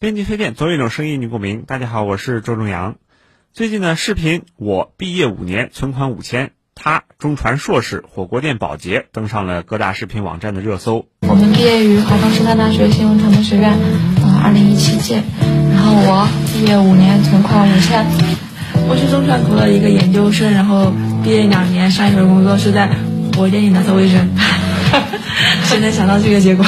编辑推荐，总有一种声音你共鸣。大家好，我是周正阳。最近呢，视频我毕业五年，存款五千，他中传硕士，火锅店保洁，登上了各大视频网站的热搜。我们毕业于华东师范大学新闻传播学院，呃，二零一七届。然后我毕业五年，存款五千。我是中传读了一个研究生，然后毕业两年，上一份工作是在火锅店里打扫卫生。谁能想到这个结果？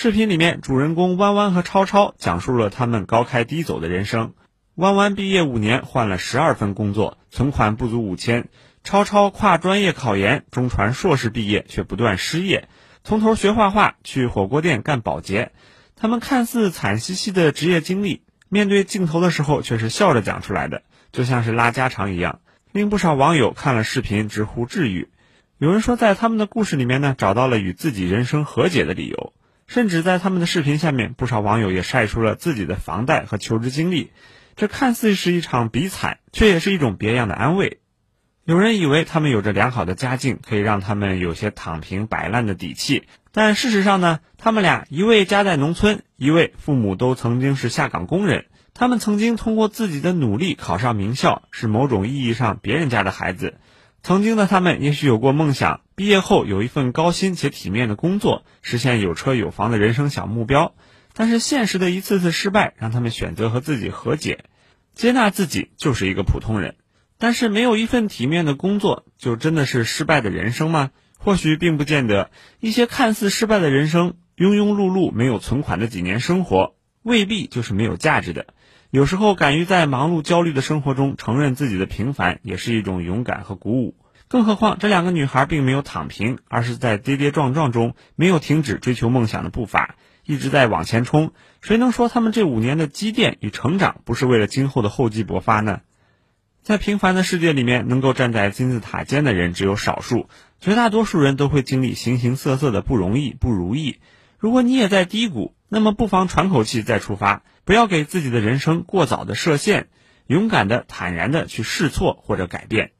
视频里面，主人公弯弯和超超讲述了他们高开低走的人生。弯弯毕业五年，换了十二份工作，存款不足五千；超超跨专业考研，中传硕士毕业却不断失业，从头学画画，去火锅店干保洁。他们看似惨兮兮的职业经历，面对镜头的时候却是笑着讲出来的，就像是拉家常一样，令不少网友看了视频直呼治愈。有人说，在他们的故事里面呢，找到了与自己人生和解的理由。甚至在他们的视频下面，不少网友也晒出了自己的房贷和求职经历。这看似是一场比惨，却也是一种别样的安慰。有人以为他们有着良好的家境，可以让他们有些躺平摆烂的底气。但事实上呢，他们俩一位家在农村，一位父母都曾经是下岗工人。他们曾经通过自己的努力考上名校，是某种意义上别人家的孩子。曾经的他们也许有过梦想，毕业后有一份高薪且体面的工作，实现有车有房的人生小目标。但是现实的一次次失败，让他们选择和自己和解，接纳自己就是一个普通人。但是没有一份体面的工作，就真的是失败的人生吗？或许并不见得。一些看似失败的人生，庸庸碌碌、没有存款的几年生活，未必就是没有价值的。有时候，敢于在忙碌焦虑的生活中承认自己的平凡，也是一种勇敢和鼓舞。更何况，这两个女孩并没有躺平，而是在跌跌撞撞中没有停止追求梦想的步伐，一直在往前冲。谁能说她们这五年的积淀与成长不是为了今后的厚积薄发呢？在平凡的世界里面，能够站在金字塔尖的人只有少数，绝大多数人都会经历形形色色的不容易、不如意。如果你也在低谷，那么不妨喘口气再出发，不要给自己的人生过早的设限，勇敢的、坦然的去试错或者改变。